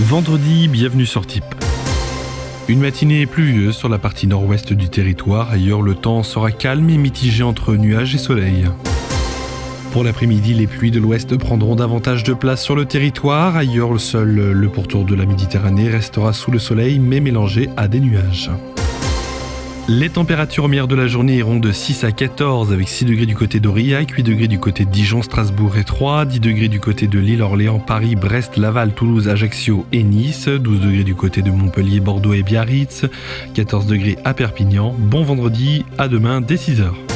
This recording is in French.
Vendredi, bienvenue sur Type. Une matinée pluvieuse sur la partie nord-ouest du territoire, ailleurs le temps sera calme et mitigé entre nuages et soleil. Pour l'après-midi, les pluies de l'ouest prendront davantage de place sur le territoire, ailleurs seul le pourtour de la Méditerranée restera sous le soleil mais mélangé à des nuages. Les températures au de la journée iront de 6 à 14 avec 6 degrés du côté d'Aurillac, 8 degrés du côté de Dijon, Strasbourg et 3, 10 degrés du côté de Lille, Orléans, Paris, Brest, Laval, Toulouse, Ajaccio et Nice, 12 degrés du côté de Montpellier, Bordeaux et Biarritz, 14 degrés à Perpignan. Bon vendredi, à demain dès 6 heures.